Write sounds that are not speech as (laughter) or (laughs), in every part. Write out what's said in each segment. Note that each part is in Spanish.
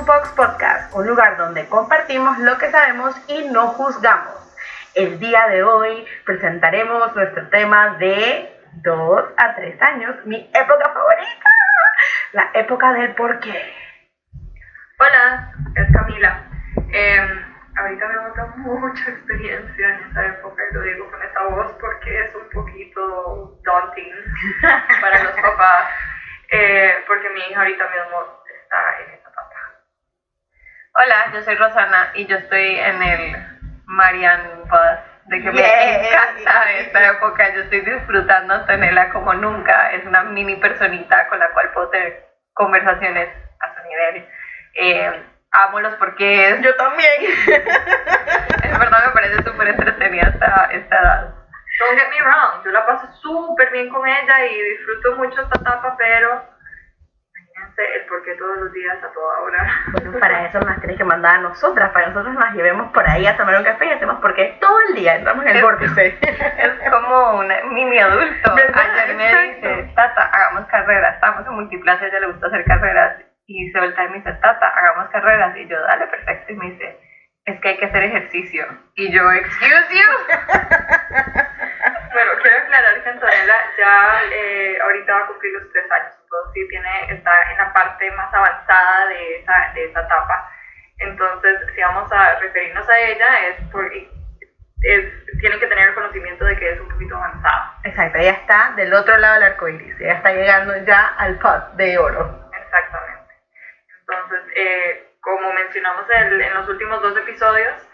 Toolbox Podcast, un lugar donde compartimos lo que sabemos y no juzgamos. El día de hoy presentaremos nuestro tema de 2 a 3 años, mi época favorita, la época del porqué. Hola, es Camila. Eh, ahorita me nota mucha experiencia en esta época y lo digo con esa voz porque es un poquito daunting (laughs) para los papás, eh, porque mi hija ahorita mismo está en. Hola, yo soy Rosana y yo estoy en el Marian Bus de que Yeah. me encanta esta época, yo estoy disfrutando tenerla como nunca, es una mini personita con la cual puedo tener conversaciones a su nivel. Eh, amo los porqués, Yo también. (laughs) es verdad me parece súper entretenida esta, esta edad. Don't get me wrong, yo la paso súper bien con ella y disfruto mucho esta etapa, pero imagínense el por qué todos los días a toda hora. Bueno, para eso nos tienes que mandar a nosotras, para que nosotros nos llevemos por ahí a tomar un café y hacemos porque todo el día entramos en el Es- vórtice. Es como un mini adulto. Ayer me dice, Tata, hagamos carreras. Estamos en multiplaza, a ella le gusta hacer carreras. Y se voltea y me dice, Tata, hagamos carreras. Y yo, dale, perfecto. Y me dice, es que hay que hacer ejercicio. Y yo, excuse you. (laughs) Bueno, quiero aclarar que Antonella ya eh, ahorita va a cumplir los tres años, entonces sí tiene, está en la parte más avanzada de esa, de esa etapa. Entonces, si vamos a referirnos a ella, es porque es, tienen que tener el conocimiento de que es un poquito avanzada. Exacto, ella está del otro lado del arco iris, ella está llegando ya al pot de oro. Exactamente. Entonces, eh, como mencionamos el- en los últimos dos episodios,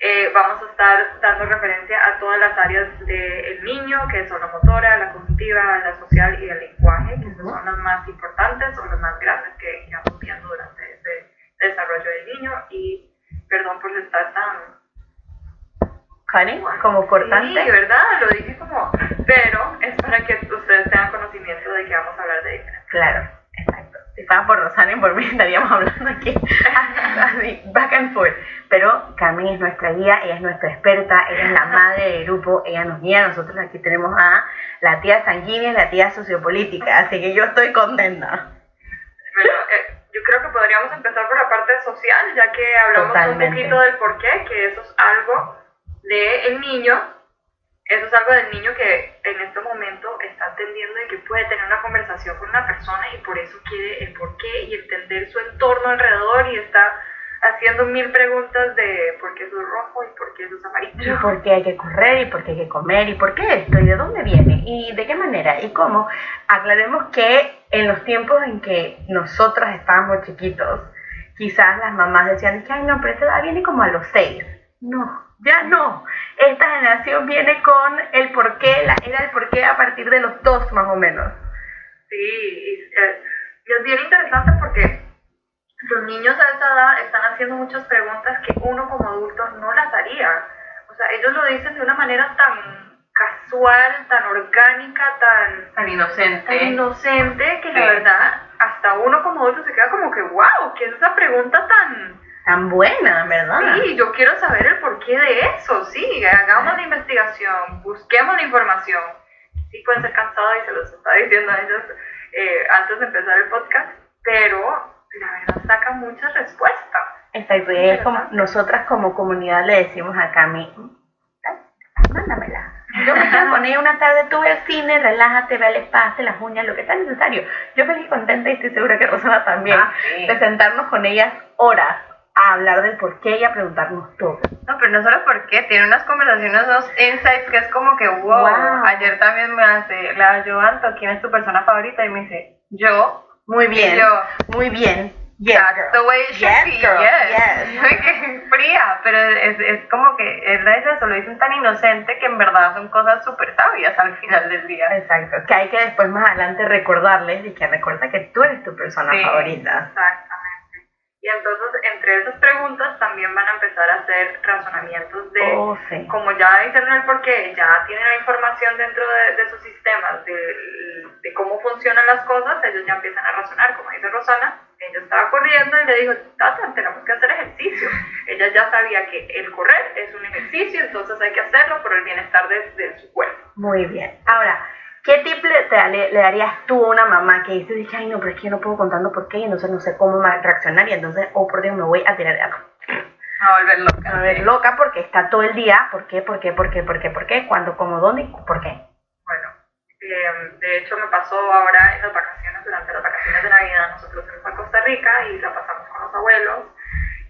eh, vamos a estar dando referencia a todas las áreas del niño, que son la motora, la cognitiva, la social y el lenguaje, que esas son las más importantes o las más grandes que que vamos viendo durante ese desarrollo del niño. Y perdón por estar tan Cunning, como cortante. Sí, ¿verdad? Lo dije como, pero es para que ustedes tengan conocimiento de que vamos a hablar de diferentes. Claro, fuera por Rosana y por mí (laughs) estaríamos hablando aquí así, back and forth. Pero Carmen es nuestra guía, ella es nuestra experta, ella es la madre del grupo, ella nos guía. Nosotros aquí tenemos a la tía sanguínea y la tía sociopolítica, así que yo estoy contenta. Bueno, eh, yo creo que podríamos empezar por la parte social, ya que hablamos Totalmente. un poquito del por qué, que eso es algo del niño, eso es algo del niño que en este momento está entendiendo y que puede tener una conversación con una persona y por eso quiere el por qué y entender su entorno alrededor y está haciendo mil preguntas de por qué es rojo y por qué es Y amarillo. por qué hay que correr, y por qué hay que comer, y por qué esto, y de dónde viene, y de qué manera, y cómo. Aclaremos que en los tiempos en que nosotros estábamos chiquitos, quizás las mamás decían que, ay, no, pero esa edad viene como a los seis. No, ya no. Esta generación viene con el por qué, la era del por qué a partir de los dos más o menos. Sí, y, eh, y es bien interesante porque los niños a esa edad están haciendo muchas preguntas que uno como adulto no las haría. O sea, ellos lo dicen de una manera tan casual, tan orgánica, tan, Tan tan inocente. inocente, que la verdad hasta uno como adulto se queda como que, wow, ¿qué es esa pregunta tan... Tan buena, ¿verdad? Sí, yo quiero saber el porqué de eso, sí, hagamos la investigación, busquemos la información. Sí puede ser cansado y se los estaba diciendo a ellos eh, antes de empezar el podcast, pero la verdad saca muchas respuestas. Exacto, y es como, nosotras como comunidad le decimos a Cami, mándamela. Yo me ella una tarde, tú ve al cine, relájate, ve al espacio, las uñas, lo que sea necesario. Yo feliz contenta y estoy segura que Rosana también, Ah, sí. de sentarnos con ellas horas a hablar del por qué y a preguntarnos todo. No, pero no solo porque tiene unas conversaciones, unos insights que es como que wow. Wow. Ayer también me hace la Joanto, ¿quién es tu persona favorita? Y me dice, yo. Muy bien, Y yo, muy bien. Yes, That's girl. the way it should Yes, be, girl, yes. yes. (laughs) Fría, pero es, es como que es de eso, lo dicen tan inocente que en verdad son cosas súper sabias al final del día. Exacto, que hay que después más adelante recordarles y que recuerda que tú eres tu persona Sí. favorita. Exactamente. Y entonces, entre esas preguntas también van a empezar a hacer razonamientos de, Oh, sí. como ya hicieron el porqué, ya tienen la información dentro de, de sus sistemas, de, de cómo funcionan las cosas, ellos ya empiezan a razonar, como dice Rosana, ella estaba corriendo y le dijo, Tata, tenemos que hacer ejercicio. Ella ya sabía que el correr es un ejercicio, entonces hay que hacerlo por el bienestar de, de su cuerpo. Muy bien. Ahora, ¿Qué tip le, te- le- darías tú a una mamá que dice, ay no, pero es que yo no puedo contando por qué y entonces no sé cómo reaccionar y entonces, oh por Dios, me voy a tirar de algo? A volver loca. A ver, sí. loca porque está todo el día, ¿por qué, por qué, por qué, por qué, por qué, cuándo, cómo, dónde y por qué? Bueno, eh, de hecho me pasó ahora en las vacaciones, durante las vacaciones de Navidad, nosotros fuimos a Costa Rica y la pasamos con los abuelos.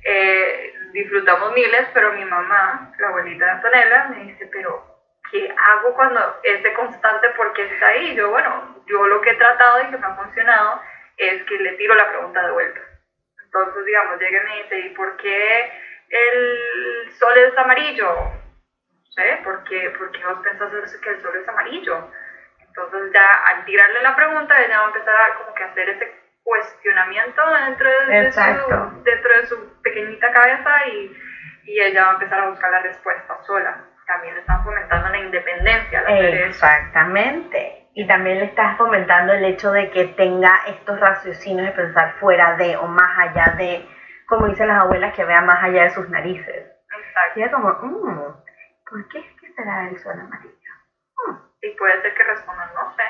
Eh, disfrutamos miles, pero mi mamá, la abuelita de Antonella, me dice, pero ¿qué hago cuando ese constante por qué está ahí? Yo, bueno, yo lo que he tratado y que me ha funcionado es que le tiro la pregunta de vuelta. Entonces, digamos, llega y me dice, ¿y por qué el sol es amarillo? No sé, ¿por qué, por qué vos pensás que el sol es amarillo? Entonces ya al tirarle la pregunta, ella va a empezar a como que hacer ese cuestionamiento dentro de, de su, dentro de su pequeñita cabeza y, y ella va a empezar a buscar la respuesta sola. También le están fomentando la independencia eso. Exactamente. Y también le estás fomentando el hecho de que tenga estos raciocinios de pensar fuera de o más allá de, como dicen las abuelas, que vea más allá de sus narices. Exacto. Y es como, mm, ¿por qué es que será el sol amarillo? Mm, Y puede ser que respondan, no sé,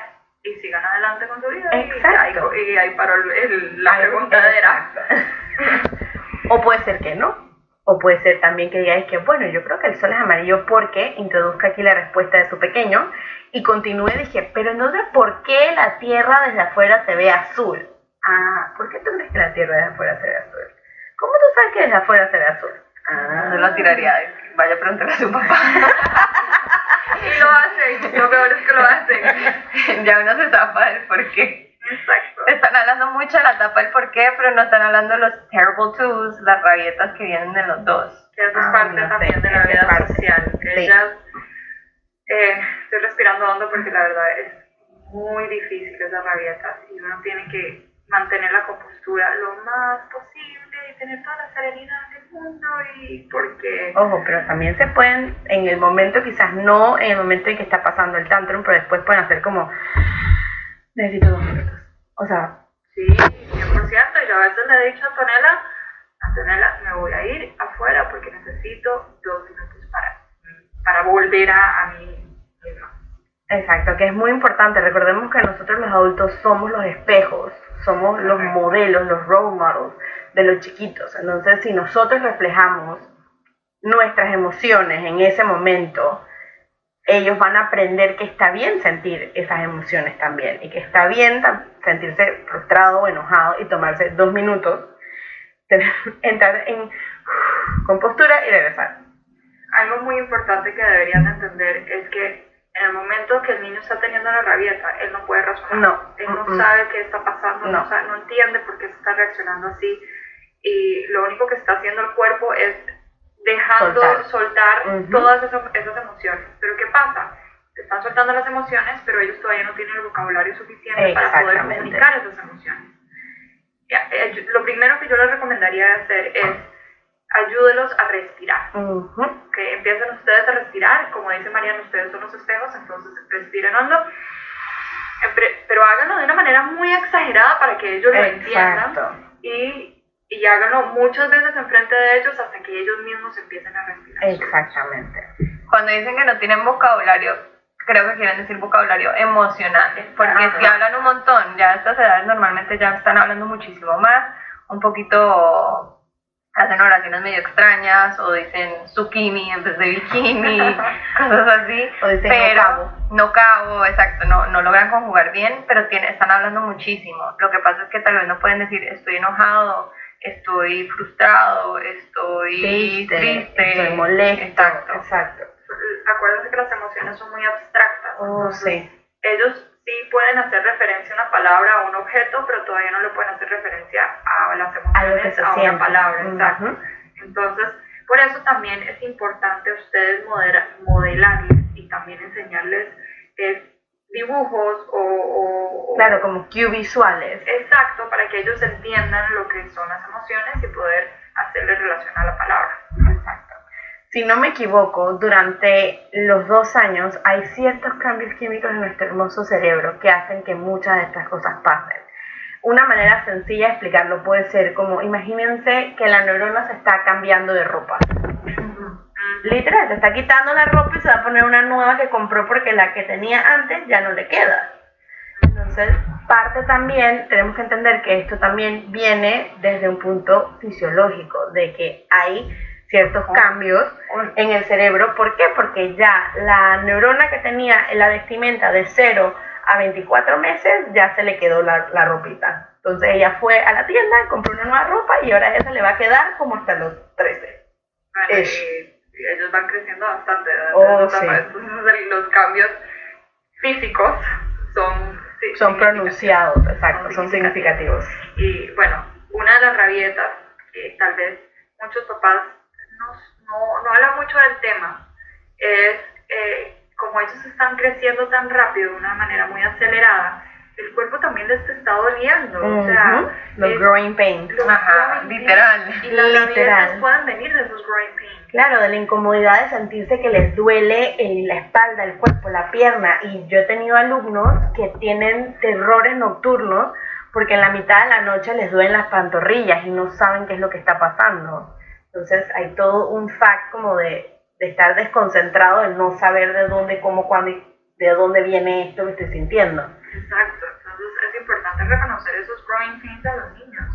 y sigan adelante con su vida. y Exacto. ahí- Y ahí, paró el- el- la Ay, preguntadera. exacto. (laughs) o puede ser que no. O puede ser también que digáis que, bueno, yo creo que el sol es amarillo porque introduzca aquí la respuesta de su pequeño y continúe, dije, pero no sé por qué la Tierra desde afuera se ve azul. Ah, ¿por qué tú crees que la Tierra desde afuera se ve azul? ¿Cómo tú sabes que desde afuera se ve azul? Ah, No lo tiraría. Vaya a preguntarle a su papá. (laughs) Y lo hacen, lo peor es que lo hacen. (laughs) ya uno se zafa del por qué. Exacto. Están hablando mucho de la tapa del por qué, pero no están hablando de los terrible twos, las rabietas que vienen de los dos. que eso es Ah, parte no sé, también de la vida parte. social. Sí. Ellas, eh, estoy respirando hondo porque la verdad es muy difícil esas rabietas y uno tiene que mantener la compostura lo más posible y tener toda la serenidad del mundo y porque Ojo, pero también se pueden, en el momento, quizás no en el momento en que está pasando el tantrum, pero después pueden hacer como, necesito dos minutos. O sea, sí, 100%, y yo a veces le he dicho a Antonella, Antonella, me voy a ir afuera porque necesito dos minutos para, para volver a, a mí misma. Exacto, que es muy importante. Recordemos que nosotros los adultos somos los espejos, somos los modelos, los role models de los chiquitos. Entonces, si nosotros reflejamos nuestras emociones en ese momento, ellos van a aprender que está bien sentir esas emociones también y que está bien sentirse frustrado o enojado y tomarse dos minutos, (laughs) entrar en compostura y regresar. Algo muy importante que deberían de entender es que en el momento que el niño está teniendo la rabieta, él no puede razonar. No. Él no sabe qué está pasando, no. No. sabe- no entiende por qué se está reaccionando así. Y lo único que está haciendo el cuerpo es dejando Soltar. todas esas, esas emociones. Pero ¿qué pasa? Están soltando las emociones, pero ellos todavía no tienen el vocabulario suficiente para poder comunicar esas emociones. Eh, lo primero que yo les recomendaría hacer es ayúdelos a respirar Ujú. que empiecen ustedes a respirar, como dice Mariana, ustedes son los espejos, entonces respiren hondo, pero háganlo de una manera muy exagerada para que ellos lo entiendan Exacto. y, y háganlo muchas veces enfrente de ellos hasta que ellos mismos empiecen a respirar. Exactamente. Cuando dicen que no tienen vocabulario, creo que quieren decir vocabulario emocional. Porque Ajá. si hablan un montón, ya a estas edades normalmente ya están hablando muchísimo más, un poquito hacen oraciones medio extrañas o dicen zucchini en vez de bikini, (laughs) cosas así. O dicen no pero cabo. no cabo, exacto, no, no logran conjugar bien, pero tiene, están hablando muchísimo. Lo que pasa es que tal vez no pueden decir estoy enojado, estoy frustrado, estoy Triste, triste, estoy molesto. Exacto. Exacto. Acuérdense que las emociones son muy abstractas. Oh, entonces sí. Ellos sí pueden hacer referencia a una palabra, a un objeto, pero todavía no le pueden hacer referencia a las A emociones, a, siente. una palabra. Exacto. Ujú. Entonces, por eso también es importante a ustedes modelarles y también enseñarles eh, dibujos o, o- Claro, como cue visuales. Exacto, para que ellos entiendan lo que son las emociones y poder hacerles relación a la palabra. Exacto. Si no me equivoco, durante los dos años hay ciertos cambios químicos en nuestro hermoso cerebro que hacen que muchas de estas cosas pasen. Una manera sencilla de explicarlo puede ser como, imagínense que la neurona se está cambiando de ropa. Literal, se está quitando la ropa y se va a poner una nueva que compró porque la que tenía antes ya no le queda. Entonces, parte también, tenemos que entender que esto también viene desde un punto fisiológico, de que hay ciertos cambios en el cerebro. ¿Por qué? Porque ya la neurona que tenía en la vestimenta de 0 a 24 meses ya se le quedó la, la ropita. Entonces ella fue a la tienda, compró una nueva ropa y ahora esa le va a quedar como hasta los 13. Bueno, y ellos van creciendo bastante. Oh, sí. Entonces, los cambios físicos son... sí, Son pronunciados, exacto, son significativos. Y bueno, una de las rabietas que tal vez muchos papás no, no, no hablan mucho del tema es eh, como ellos están creciendo tan rápido de una manera muy acelerada, el cuerpo también les está doliendo. O sea, Los growing pains. los Ajá, growing pains literal. Y las Literal. pueden venir de esos growing pains. Claro, de la incomodidad de sentirse que les duele en la espalda, el cuerpo, la pierna. Y yo he tenido alumnos que tienen terrores nocturnos porque en la mitad de la noche les duelen las pantorrillas y no saben qué es lo que está pasando. Entonces hay todo un fact como de, de estar desconcentrado, de no saber de dónde, cómo, cuándo y de dónde viene esto que estoy sintiendo. Exacto, entonces es importante reconocer esos growing pains a los niños.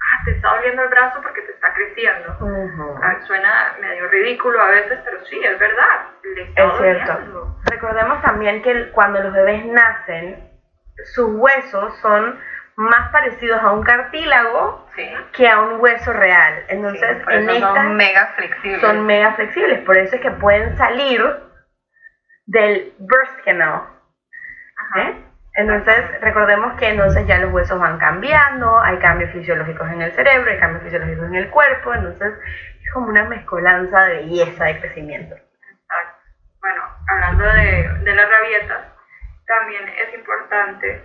Ah, te está doliendo el brazo porque te está creciendo. Ah, Suena medio ridículo a veces, pero sí, es verdad. Le está Es cierto. doliendo. Recordemos también que cuando los bebés nacen, sus huesos son más parecidos a un cartílago Sí. que a un hueso real. Entonces, Sí, en estas son mega flexibles. son mega flexibles, por eso es que pueden salir del birth canal. Ajá. ¿eh? Entonces, recordemos que entonces ya los huesos van cambiando, hay cambios fisiológicos en el cerebro, hay cambios fisiológicos en el cuerpo, entonces es como una mezcolanza de belleza, de crecimiento. Exacto. Bueno, hablando de, de las rabietas, también es importante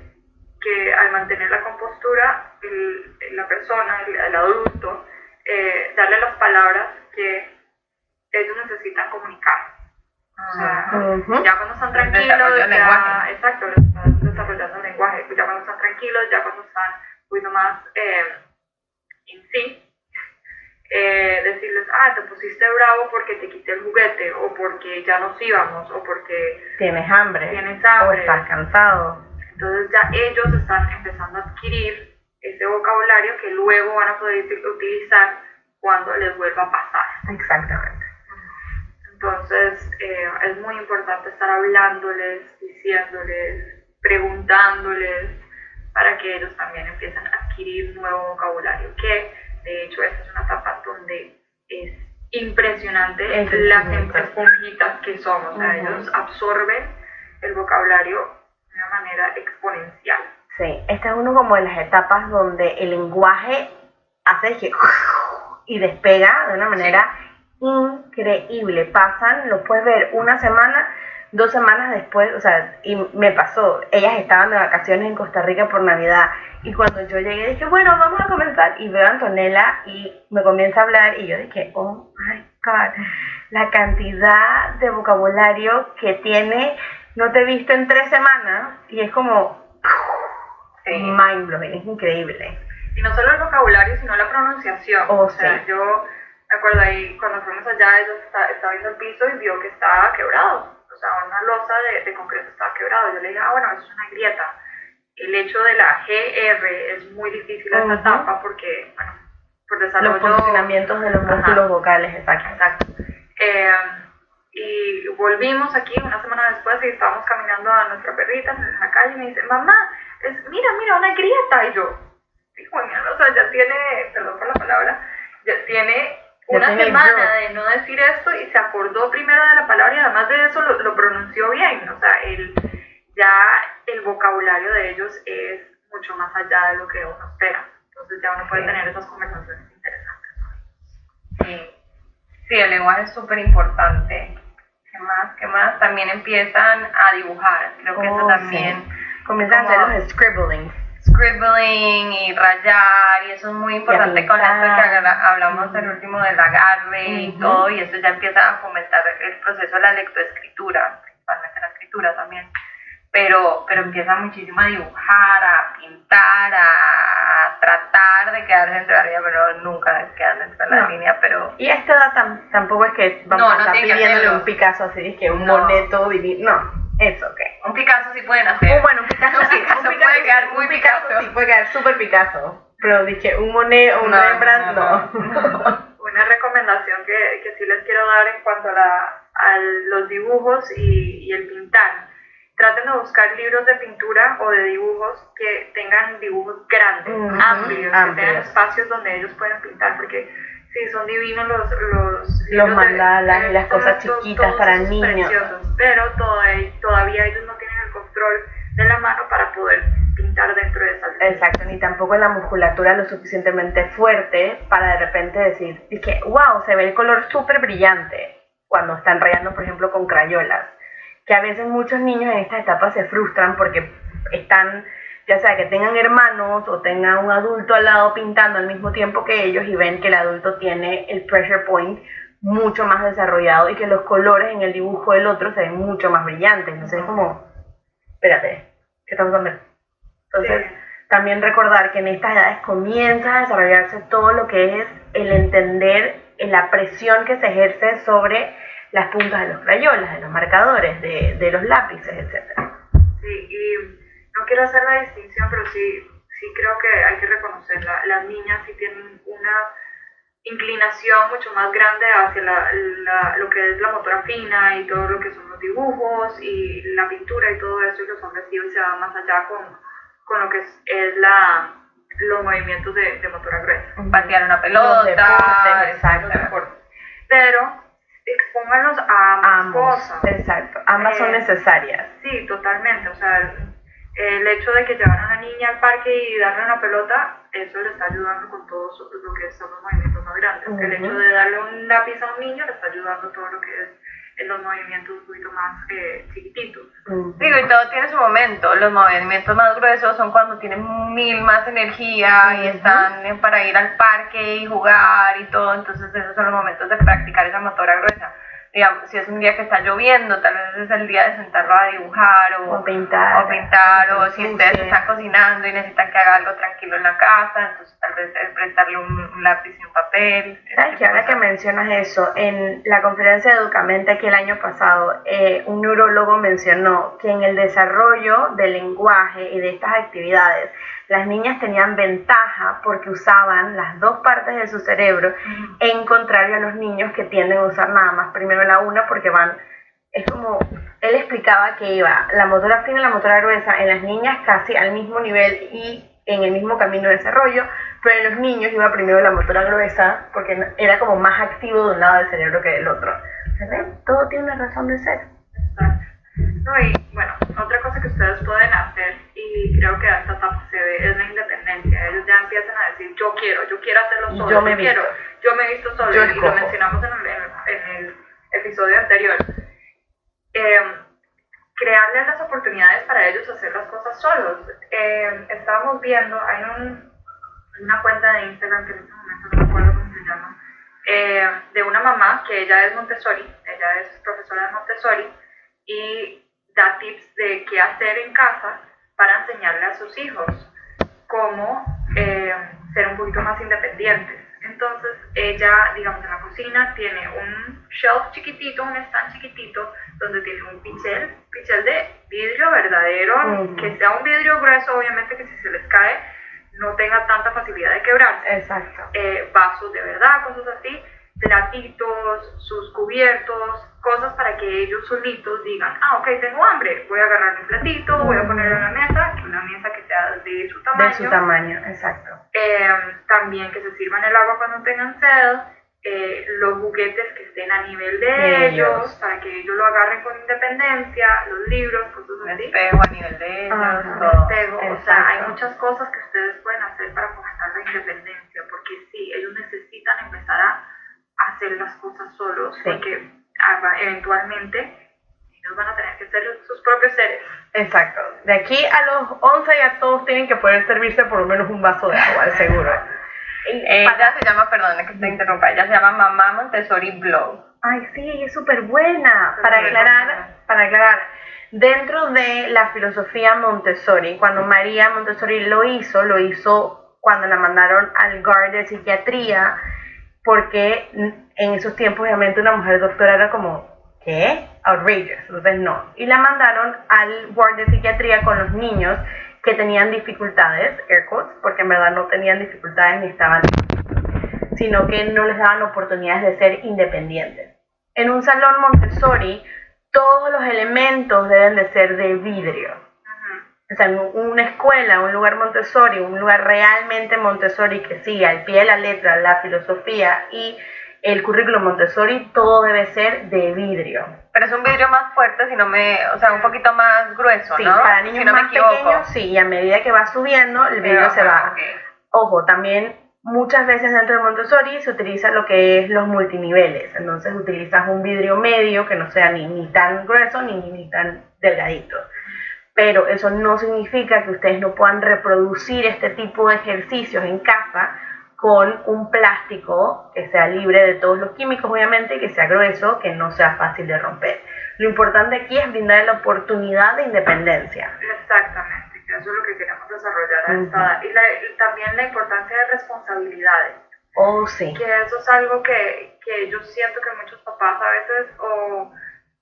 que al mantener la compostura, el- la persona, el, el adulto, eh, darle las palabras que ellos necesitan comunicar. O ya cuando están tranquilos, ya, lenguaje. exacto, les están desarrollando el lenguaje, ya cuando están tranquilos, ya cuando están un poquito más eh, en sí, eh, decirles, ah, te pusiste bravo porque te quité el juguete, o porque ya nos íbamos, o porque Tienes hambre, Tienes o hambre. estás cansado. entonces ya ellos están empezando a adquirir ese vocabulario que luego van a poder uti- utilizar cuando les vuelva a pasar. Exactamente. Entonces, eh, es muy importante estar hablándoles, diciéndoles, preguntándoles, para que ellos también empiecen a adquirir nuevo vocabulario, que de hecho esta es una etapa donde es impresionante Es las esponjitas que somos, o sea, ellos absorben el vocabulario de una manera exponencial. Sí, esta es uno como de las etapas donde el lenguaje hace que (laughs) y despega de una manera increíble. Pasan, lo puedes ver una semana, dos semanas después, o sea, y me pasó, ellas estaban de vacaciones en Costa Rica por Navidad y cuando yo llegué dije, bueno, vamos a comenzar y veo a Antonella y me comienza a hablar y yo dije, oh my god, la cantidad de vocabulario que tiene, no te he visto en tres semanas y es como Sí. mind blowing, es increíble. Y no solo el vocabulario, sino la pronunciación. Oh, o sea, sí. yo me acuerdo ahí, cuando fuimos allá, ella está- estaba viendo el piso y vio que estaba quebrado. O sea, una losa de, de concreto estaba quebrado. Yo le dije, ah, bueno, eso es una grieta. El hecho de la GR es muy difícil en esa Ujú. etapa porque, bueno, por desarrollo... Los posicionamientos de los Ajá. músculos vocales, exacto. Exacto. Eh, y volvimos aquí una semana después y estábamos caminando a nuestra perrita en la calle y me dice, mamá, es, mira, mira, una grieta. Y yo, mierda, o sea, ya tiene, perdón por la palabra, ya tiene una semana de no decir esto y se acordó primero de la palabra y además de eso lo, lo pronunció bien. O sea, el, ya el vocabulario de ellos es mucho más allá de lo que uno espera. Entonces ya uno puede Sí. tener esas conversaciones interesantes. Sí, sí el lenguaje es súper importante. ¿Qué más? ¿Qué más? También empiezan a dibujar. Creo que eso Oh, también. sí. A hacer los scribbling. Scribbling y rayar, y eso es muy importante con esto que hablamos el último del agarre y Ujú. todo, y eso ya empieza a fomentar el proceso de la lectoescritura, principalmente la escritura también. pero, pero empieza muchísimo a dibujar, a pintar, a tratar de quedar dentro de la línea, pero nunca quedan dentro de la No. línea, pero Y a esta edad tam- tampoco es que vamos No, a estar pidiéndole un Picasso así, es que un moneto divino. No, eso, ok. un Picasso sí pueden hacer. Un, bueno, un Picasso sí, Picasso un puede quedar muy Picasso Picasso. sí puede quedar súper Picasso. Pero dije, un Monet o un No, Rembrandt, no, (laughs) Una recomendación que, que sí les quiero dar en cuanto a, la- a los dibujos y, y el pintar. Traten de buscar libros de pintura o de dibujos que tengan dibujos grandes, Ujú, amplios, que amplios. tengan espacios donde ellos puedan pintar, porque sí, son divinos los los, Los de- mandalas y las cosas todos- chiquitas todos para niños. preciosos, pero todavía, todavía ellos no tienen el control de la mano para poder pintar dentro de esas Exacto, ni tampoco la musculatura lo suficientemente fuerte para de repente decir, y que, wow, se ve el color súper brillante cuando están rayando, por ejemplo, con crayolas. Que a veces muchos niños en estas etapas se frustran porque están, ya sea que tengan hermanos o tengan un adulto al lado pintando al mismo tiempo que ellos y ven que el adulto tiene el pressure point mucho más desarrollado y que los colores en el dibujo del otro se ven mucho más brillantes. Entonces es como, espérate, ¿qué estamos haciendo? Entonces, Sí. también recordar que en estas edades comienza a desarrollarse todo lo que es el entender la presión que se ejerce sobre las puntas de los crayolas, de los marcadores, de, de los lápices, etc. Sí, y no quiero hacer la distinción, pero sí, sí creo que hay que reconocerla. Las niñas sí tienen una inclinación mucho más grande hacia la, la- lo que es la motora fina y todo lo que son los dibujos y la pintura y todo eso, y los hombres sí se van más allá con, con lo que es, es la, los movimientos de, de motora gruesa. patear una pelota, deportes, exacto. Pero expónganlos a ambas Ambos, cosas. exacto. Ambas son Eh, necesarias. Sí, totalmente. O sea, el, hecho de que llevar a una niña al parque y darle una pelota, eso le está ayudando con todo su- lo que son los movimientos más grandes. El hecho de darle un lápiz a un niño le está ayudando todo lo que es en los movimientos un poquito más eh, chiquititos. Digo, y todo tiene su momento. Los movimientos más gruesos son cuando tienen mil más energía y están eh, para ir al parque y jugar y todo. Entonces, esos son los momentos de practicar esa motora gruesa. Digamos, si es un día que está lloviendo, tal vez es el día de sentarlo a dibujar o, O pintar. o pintar, o si ustedes están cocinando y necesitan que haga algo tranquilo en la casa, entonces tal vez es prestarle un, un lápiz y un papel. ese ¿Sabes tipo que ahora que mencionas eso, en la conferencia de Educamente aquí el año pasado, eh, un neurólogo mencionó que en el desarrollo del lenguaje y de estas actividades, las niñas tenían ventaja porque usaban las dos partes de su cerebro, en contrario a los niños que tienden a usar nada más primero la una porque van, es como, él explicaba que iba la motora fina y la motora gruesa en las niñas casi al mismo nivel y en el mismo camino de desarrollo, pero en los niños iba primero la motora gruesa porque era como más activo de un lado del cerebro que del otro. ¿Ven? Todo tiene una razón de ser. Exacto. No, y bueno, otra cosa que ustedes pueden hacer, y creo que a esta etapa se ve, es la independencia. Ellos ya empiezan a decir, yo quiero, yo quiero hacerlo solo, yo me quiero, visto. yo me he visto solo, Yo y lo mencionamos en el, en- el episodio anterior. Eh, crearles las oportunidades para ellos hacer las cosas solos. Eh, estábamos viendo, hay un, una cuenta de Instagram que en este momento no me acuerdo cómo se llama, eh, de una mamá que ella es Montessori, ella es profesora de Montessori y da tips de qué hacer en casa para enseñarle a sus hijos cómo eh, ser un poquito más independientes. Entonces ella, digamos, en la cocina tiene un shelf chiquitito, un stand chiquitito, donde tiene un pincel, pincel de vidrio verdadero, que sea un vidrio grueso, obviamente que si se les cae no tenga tanta facilidad de quebrarse Exacto. eh, vasos de verdad, cosas así, platitos, sus cubiertos, cosas para que ellos solitos digan, ah, ok, tengo hambre, voy a agarrar mi platito, voy a ponerlo en la mesa, que una mesa que sea de su tamaño, De su tamaño, exacto. Eh, también que se sirvan el agua cuando tengan sed, eh, los juguetes que estén a nivel de De ellos, ellos. para que ellos lo agarren con independencia, los libros, cosas así. espejo a nivel de ellos, todo. Despego. O sea, hay muchas cosas que ustedes pueden hacer para fomentar la independencia, porque sí, ellos necesitan empezar a hacer las cosas solos, Sí. porque ah, eventualmente ellos van a tener que ser sus propios seres. Exacto. De aquí a los 11 ya todos tienen que poder servirse por lo menos un vaso de agua, de seguro. (laughs) Ella para- se llama, perdón que te interrumpa, ella se llama Mamá Montessori Blog. Ay, sí, ella es súper buena. Para aclarar, buena. para aclarar, Dentro de la filosofía Montessori, cuando María Montessori lo hizo, lo hizo cuando la mandaron al GAR de psiquiatría, porque en esos tiempos obviamente una mujer doctora era como, ¿qué? Outrageous, entonces no. Y la mandaron al ward de psiquiatría con los niños que tenían dificultades, air quotes, porque en verdad no tenían dificultades ni estaban, sino que no les daban oportunidades de ser independientes. En un salón Montessori, todos los elementos deben de ser de vidrio. O sea, una escuela, un lugar Montessori, un lugar realmente Montessori que sigue al pie de la letra la filosofía y el currículum Montessori, todo debe ser de vidrio. Pero es un vidrio más fuerte, si no me, o sea, un poquito más grueso, Sí, ¿no? para niños si no más me pequeños, sí, y a medida que va subiendo, el vidrio Pero, se va. ajá, ok. Ojo, también muchas veces dentro de Montessori se utiliza lo que es los multiniveles. Entonces utilizas un vidrio medio que no sea ni, ni tan grueso ni, ni tan delgadito. Pero eso no significa que ustedes no puedan reproducir este tipo de ejercicios en casa con un plástico que sea libre de todos los químicos, obviamente, que sea grueso, que no sea fácil de romper. Lo importante aquí es brindar la oportunidad de independencia. Exactamente, que eso es lo que queremos desarrollar a esta edad. Y, la- y también la importancia de responsabilidades, Oh, sí. que eso es algo que, que yo siento que muchos papás a veces o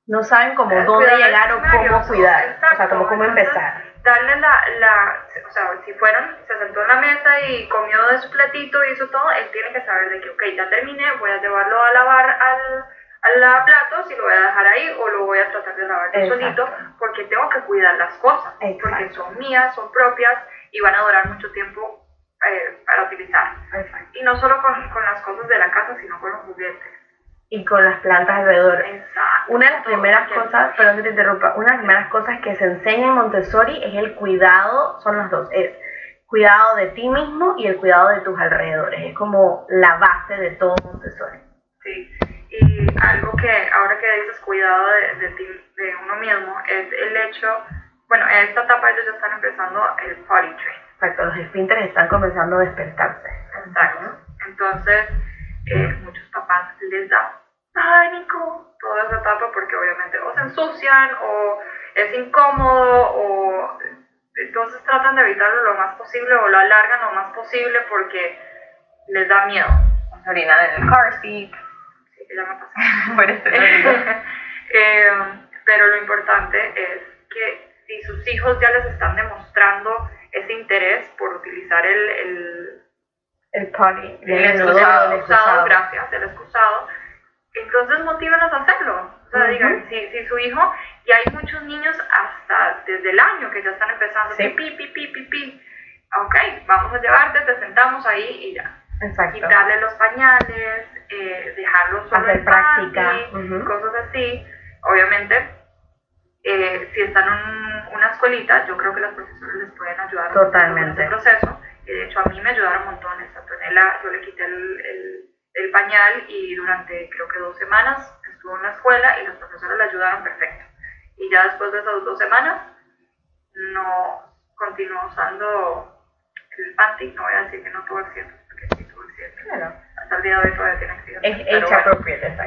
No saben cómo Eh, dónde llegar o cómo cuidar. o sea, cómo, cómo empezar. Darle la, la, o sea, si fueron, se sentó en la mesa y comió de su platito y hizo todo, él tiene que saber de que, ok, ya terminé, voy a llevarlo a lavar al, al lavaplatos y lo voy a dejar ahí o lo voy a tratar de lavar yo solito porque tengo que cuidar las cosas, porque son mías, son propias y van a durar mucho tiempo eh, para utilizar. Exacto. Y no solo con, con las cosas de la casa, sino con los juguetes. Y con las plantas alrededor. Exacto. Una de las primeras cosas, perdón que te interrumpa, una de las primeras cosas que se enseña en Montessori es el cuidado, son las dos, es cuidado de ti mismo y el cuidado de tus alrededores. Es como la base de todo Montessori. Sí, y algo que ahora que dices cuidado de, de ti, de uno mismo, es el hecho, bueno, en esta etapa ellos ya están empezando el potty train. Exacto, los esfínteres están comenzando a despertarse. Exacto. Entonces, eh, muchos papás les da pánico toda esa etapa porque obviamente o se ensucian o es incómodo o entonces tratan de evitarlo lo más posible o lo alargan lo más posible porque les da miedo. Se orina en el car seat. Sí, ya me pasó. (laughs) Por eso digo. (laughs) Eh, pero lo importante es que si sus hijos ya les están demostrando ese interés por utilizar el, el, El potty, el inodoro, excusado, el excusado, gracias, el excusado, entonces motívenos a hacerlo. O sea, Ujú. digan, si, si su hijo, y hay muchos niños hasta desde el año que ya están empezando, Sí. pi, pi, pi, pi, pi. Ok, vamos a llevarte, te sentamos ahí y ya Exacto. quitarle los pañales, eh, dejarlos solo Hacer en práctica, cosas así. Obviamente, eh, si están en una escuelita, yo creo que los profesores les pueden ayudar Totalmente. con ese proceso. De hecho a mí me ayudaron montones. A Antonella yo le quité el, el- el pañal y durante creo que dos semanas estuvo en la escuela y los profesores le ayudaron perfecto. Y ya después de esas dos semanas no continuó usando el panty. No voy a decir que no tuvo accidentes porque sí tuvo accidentes Claro. hasta el día de hoy todavía tiene accidentes. Es pero bueno,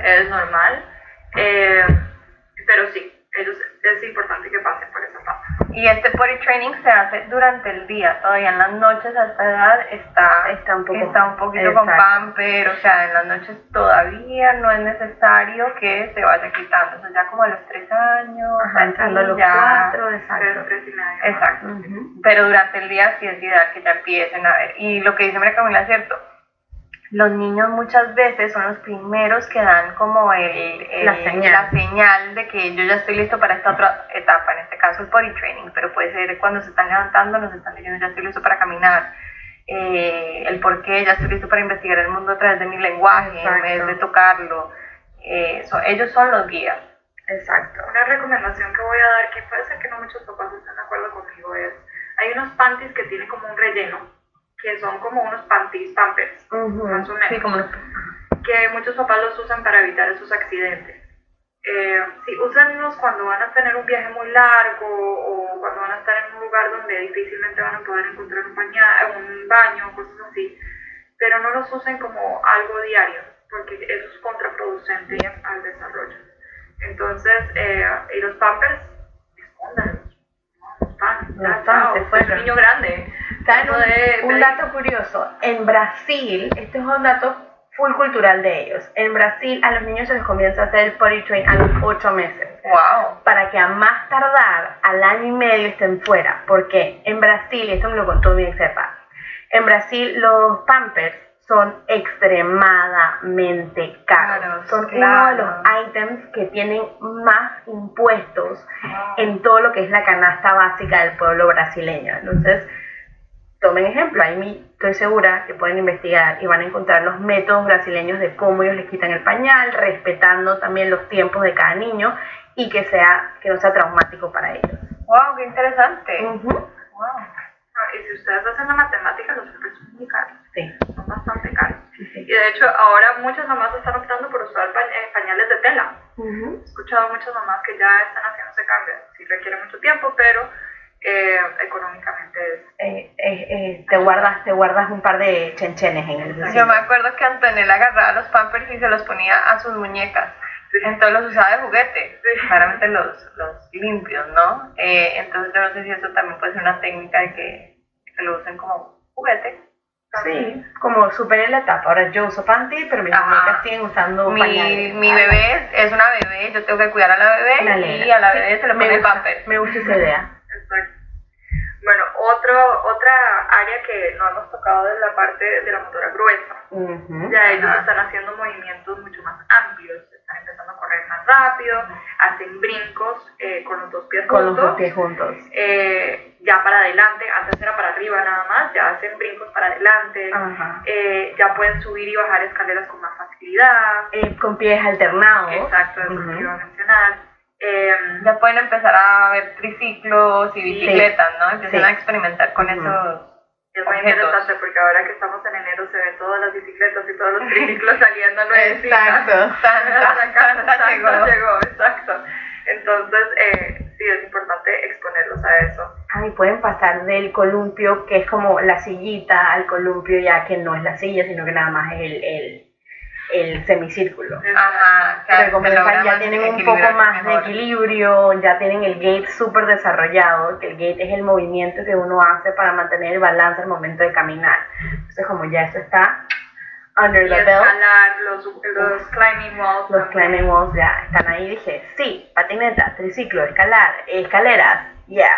es normal. Eh, pero sí, ellos, es importante que pasen por esa etapa. Y este potty training se hace durante el día, todavía en las noches a esta edad está, Está un poco- está un poquito con pamper, o sea, en las noches todavía no es necesario que se vaya quitando, o sea, ya como a los tres años, Ajá, entrando a los ya- cuatro, Tres, exacto. tres y medio. Exacto. Ujú. Pero durante el día sí es ideal que ya empiecen a ver. Y lo que dice María Camila es cierto. Los niños muchas veces son los primeros que dan como el, el- La señal. la señal de que yo ya estoy listo para esta otra etapa, en este caso el potty training, pero puede ser cuando se están levantando, nos están diciendo ya estoy listo para caminar, eh, el por qué ya estoy listo para investigar el mundo a través de mi lenguaje, en vez Exacto. de tocarlo. Eh, so- ellos son los guías. Exacto. Una recomendación que voy a dar, que puede ser que no muchos papás estén de acuerdo conmigo, es, hay unos panties que tienen como un relleno, que son como unos panties pampers, Ujú. más o menos. Sí, como los- que muchos papás los usan para evitar esos accidentes. Eh, sí, úsenlos cuando van a tener un viaje muy largo o cuando van a estar en un lugar donde difícilmente van a poder encontrar un, baña- un baño, cosas así, pero no los usen como algo diario, porque eso es contraproducente al desarrollo. Entonces, eh, y los pampers es están, se fueron. Un niño grande. ¿Saben Eso un, un dato curioso? En Brasil, este es un dato full cultural de ellos. En Brasil a los niños se les comienza a hacer el potty train a los 8 meses. Wow. Para que a más tardar, al año y medio estén fuera. Porque en Brasil, y esto me lo contó mi sepa, en Brasil los pampers son extremadamente caros. Caros, son claro. uno de los items que tienen más impuestos en todo lo que es la canasta básica del pueblo brasileño. Entonces, tomen ejemplo, ahí estoy segura que pueden investigar y van a encontrar los métodos brasileños de cómo ellos les quitan el pañal, respetando también los tiempos de cada niño y que sea que no sea traumático para ellos. Wow, qué interesante. Ujú. Wow. Y si ustedes hacen la matemática, los pampers son muy caros. Sí, Son bastante caros. sí, sí. Y de hecho, ahora muchas mamás están optando por usar pa- eh, pañales de tela. Ujú. He escuchado muchas mamás que ya están haciendo ese cambio. Sí requiere mucho tiempo, pero eh, económicamente es... Eh, eh, eh, te guardas te guardas un par de chenchenes en el. Yo me acuerdo que Antonella agarraba los pampers y se los ponía a sus muñecas. Entonces los usaba de juguete, claramente los, los limpios, ¿no? Eh, entonces yo no sé si eso también puede ser una técnica de que, que lo usen como juguete. Sí, como superé la etapa. Ahora yo uso panty, pero mis muñecas siguen usando Mi, pañales. mi bebé es una bebé, yo tengo que cuidar a la bebé y a la Sí, bebé se le me pone pampers. Me gusta esa idea. Bueno, otro, otra área que no hemos tocado es la parte de la motora gruesa. Ya ellos Ajá. están haciendo movimientos mucho más amplios, están empezando a correr más rápido, hacen brincos eh, con los dos pies Con los juntos, dos pies juntos. eh, ya para adelante, antes era para arriba nada más, ya hacen brincos para adelante, eh, ya pueden subir y bajar escaleras con más facilidad. Eh, con pies alternados. Exacto, eso es lo que iba a mencionar. Ya pueden empezar a ver triciclos y bicicletas, ¿no? Empiezan Sí. a experimentar con Ujú. esos Es muy interesante porque ahora que estamos en enero se ven todas las bicicletas y todos los (laughs) triciclos saliendo nuevecitas. Exacto. Santa, Santa, Santa Santa llegó. llegó, exacto. Entonces, eh, sí, es importante exponerlos a eso. Ay, pueden pasar del columpio, que es como la sillita, al columpio ya que no es la silla, sino que nada más es el, el, el semicírculo. Ajá, Porque se comienzan, logra ya tienen un poco más de mejor. equilibrio, ya tienen el gate súper desarrollado, que el gate es el movimiento que uno hace para mantener el balance al momento de caminar. Entonces, como ya eso está under Y the belt, los, los climbing walls. los climbing walls ya están ahí. Dije, sí, patineta, triciclo, escalar, escaleras, yeah.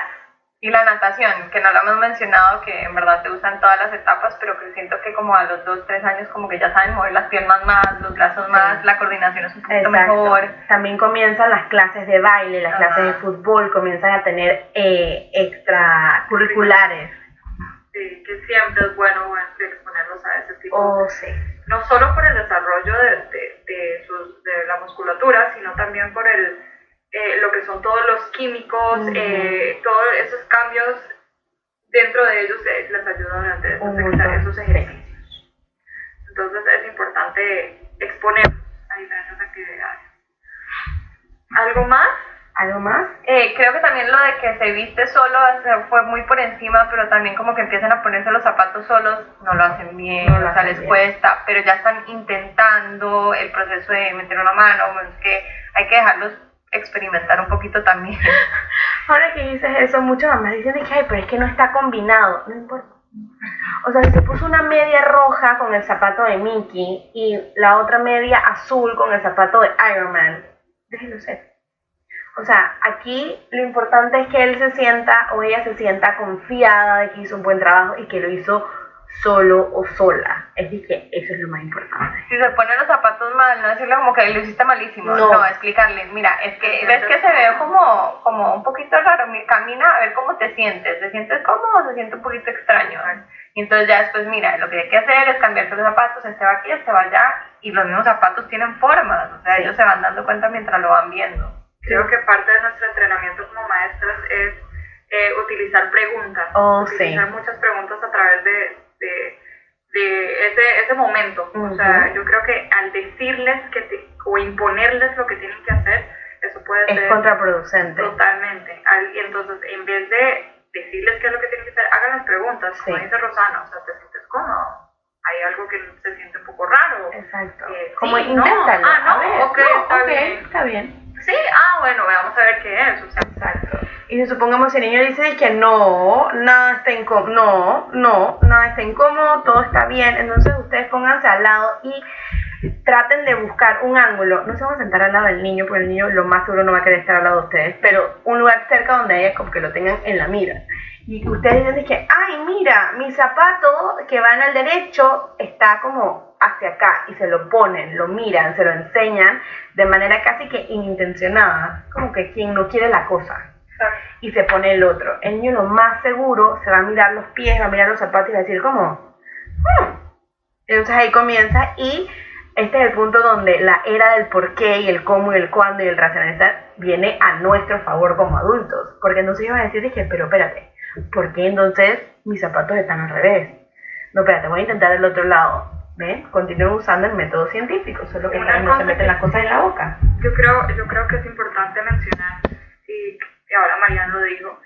Y la natación, que no lo hemos mencionado, que en verdad te usan todas las etapas, pero que siento que como a los 2, 3 años como que ya saben mover las piernas más, los brazos más, Sí. la coordinación es un poquito Exacto. mejor. También comienzan las clases de baile, las Ajá. clases de fútbol, comienzan a tener eh, extracurriculares. Sí, que siempre es bueno, bueno exponerlos a ese tipo. Oh, sí. No solo por el desarrollo de, de, de sus, de la musculatura, sino también por el, eh, lo que son todos los químicos, Ujú. eh, todos esos cambios dentro de ellos eh, les ayuda durante esos, esos ejercicios. Entonces es importante exponer a diferentes actividades. ¿Algo más? ¿Algo más? Eh, creo que también lo de que se viste solo fue muy por encima, pero también como que empiezan a ponerse los zapatos solos, no lo hacen bien, No lo o sea, les bien. cuesta, pero ya están intentando el proceso de meter una mano, es que hay que dejarlos experimentar un poquito también. (laughs) Ahora que dices eso, muchas mamás dicen que, ay, pero es que no está combinado. No importa. O sea, si se puso una media roja con el zapato de Mickey y la otra media azul con el zapato de Iron Man, déjelo ser. O sea, aquí lo importante es que él se sienta o ella se sienta confiada de que hizo un buen trabajo y que lo hizo solo o sola. Es decir, que eso es lo más importante. Si se ponen los zapatos mal, no decirle como que lo hiciste malísimo, No. no, explicarle, mira, es que ves que se ve como, como un poquito raro, mi- camina a ver cómo te sientes, ¿te sientes cómodo o se siente un poquito extraño? Y entonces ya después, mira, lo que hay que hacer es cambiarte los zapatos, este va aquí, este va allá, y los mismos zapatos tienen formas, o sea, Sí. ellos se van dando cuenta mientras lo van viendo. Creo que parte de nuestro entrenamiento como maestras es eh, utilizar preguntas. Oh, sí. utilizar muchas preguntas a través de, de, de ese, ese momento. O sea, yo creo que al decirles que te- o imponerles lo que tienen que hacer, eso puede Es ser contraproducente. totalmente. Al- entonces, en vez de decirles qué es lo que tienen que hacer, hagan las preguntas. Como Sí. dice Rosana, o sea, ¿te sientes cómodo? ¿Hay algo que se siente un poco raro? Exacto. Eh, Como sí, no. Ah, no, a ver. No, está bien. Está bien. Sí, ah, bueno, vamos a ver qué es. O sea, Exacto. Y supongamos el niño dice que no, nada está incómodo, no, no, nada está incómodo, todo está bien, entonces ustedes pónganse al lado y traten de buscar un ángulo. No se van a sentar al lado del niño, porque el niño lo más seguro no va a querer estar al lado de ustedes, pero un lugar cerca donde haya como que lo tengan en la mira. Y ustedes dicen que, ay, mira, mi zapato que va en el derecho está como hacia acá y se lo ponen, lo miran, se lo enseñan de manera casi que inintencionada, como que quien no quiere la cosa y se pone el otro. El niño lo más seguro se va a mirar los pies, va a mirar los zapatos y va a decir como, hmm". entonces ahí comienza y este es el punto donde la era del por qué y el cómo y el cuándo y el racionalizar viene a nuestro favor como adultos, porque entonces ellos van a decir, dije, pero espérate, ¿por qué entonces mis zapatos están al revés? No, espérate, voy a intentar el otro lado. ¿Ven? Continúen usando el método científico, solo que no se meten las cosas en la boca. Yo creo, yo creo que es importante mencionar, que ahora Mariana lo dijo,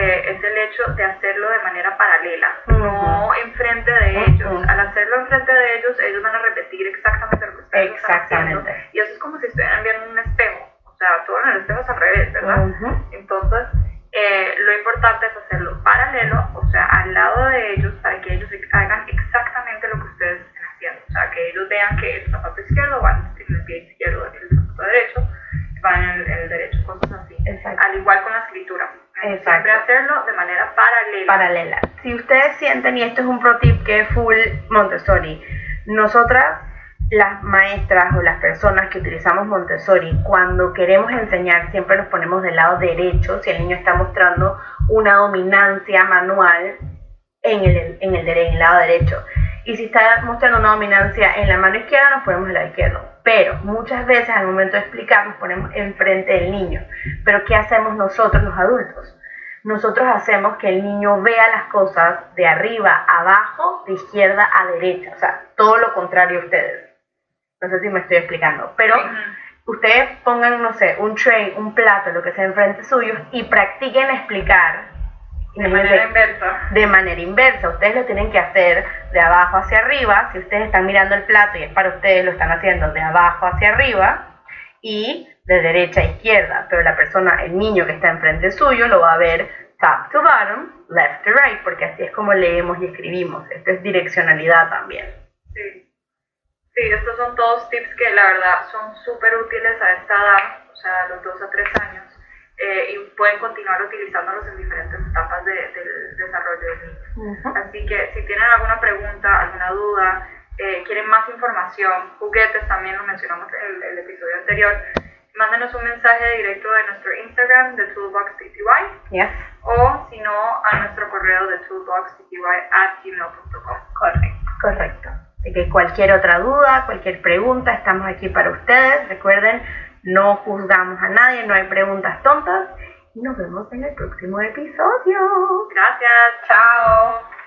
eh, es el hecho de hacerlo de manera paralela, no enfrente de Ujú. ellos. Al hacerlo enfrente de ellos, ellos van a repetir exactamente lo que ustedes están haciendo. Exactamente. Y eso es como si estuvieran viendo un espejo. O sea, todo en el espejo es al revés, ¿verdad? Ujú. Entonces, eh, lo importante es hacerlo paralelo, o sea, al lado de ellos, para que ellos hagan exactamente lo que ustedes estén haciendo. O sea, que ellos vean que el zapato izquierdo va en el pie izquierdo, el zapato derecho va en el, en el derecho, cosas así. Exacto. Al igual con la escritura. Exacto. Siempre hacerlo de manera paralela. paralela. Si ustedes sienten, y esto es un pro tip que es full Montessori, nosotras, las maestras o las personas que utilizamos Montessori, cuando queremos enseñar, siempre nos ponemos del lado derecho, si el niño está mostrando una dominancia manual en el, en el, en lado derecho. Y si está mostrando una dominancia en la mano izquierda, nos ponemos del lado izquierdo. Pero muchas veces al momento de explicar nos ponemos enfrente del niño. Pero ¿qué hacemos nosotros los adultos? Nosotros hacemos que el niño vea las cosas de arriba a abajo, de izquierda a derecha. O sea, todo lo contrario a ustedes. No sé si me estoy explicando. Pero ustedes pongan, no sé, un tray, un plato, lo que sea enfrente suyo y practiquen explicar. De manera inversa. de manera inversa. Ustedes lo tienen que hacer de abajo hacia arriba. Si ustedes están mirando el plato y es para ustedes, lo están haciendo de abajo hacia arriba y de derecha a izquierda. Pero la persona, el niño que está enfrente suyo, lo va a ver top to bottom, left to right, porque así es como leemos y escribimos. Esto es direccionalidad también. Sí. Sí, estos son todos tips que la verdad son súper útiles a esta edad, o sea, a los 2 a 3 años, eh, y pueden continuar utilizándolos en diferentes etapas de- del desarrollo del niño. Así que si tienen alguna pregunta, alguna duda, eh, quieren más información, juguetes también lo mencionamos en el, el episodio anterior, mándenos un mensaje directo de nuestro Instagram de toolboxtty Yes. o si no a nuestro correo de toolboxtty at gmail.com. Correcto. Correcto. Así que cualquier otra duda, cualquier pregunta, estamos aquí para ustedes. Recuerden, no juzgamos a nadie, no hay preguntas tontas. Y nos vemos en el próximo episodio. Gracias, chao.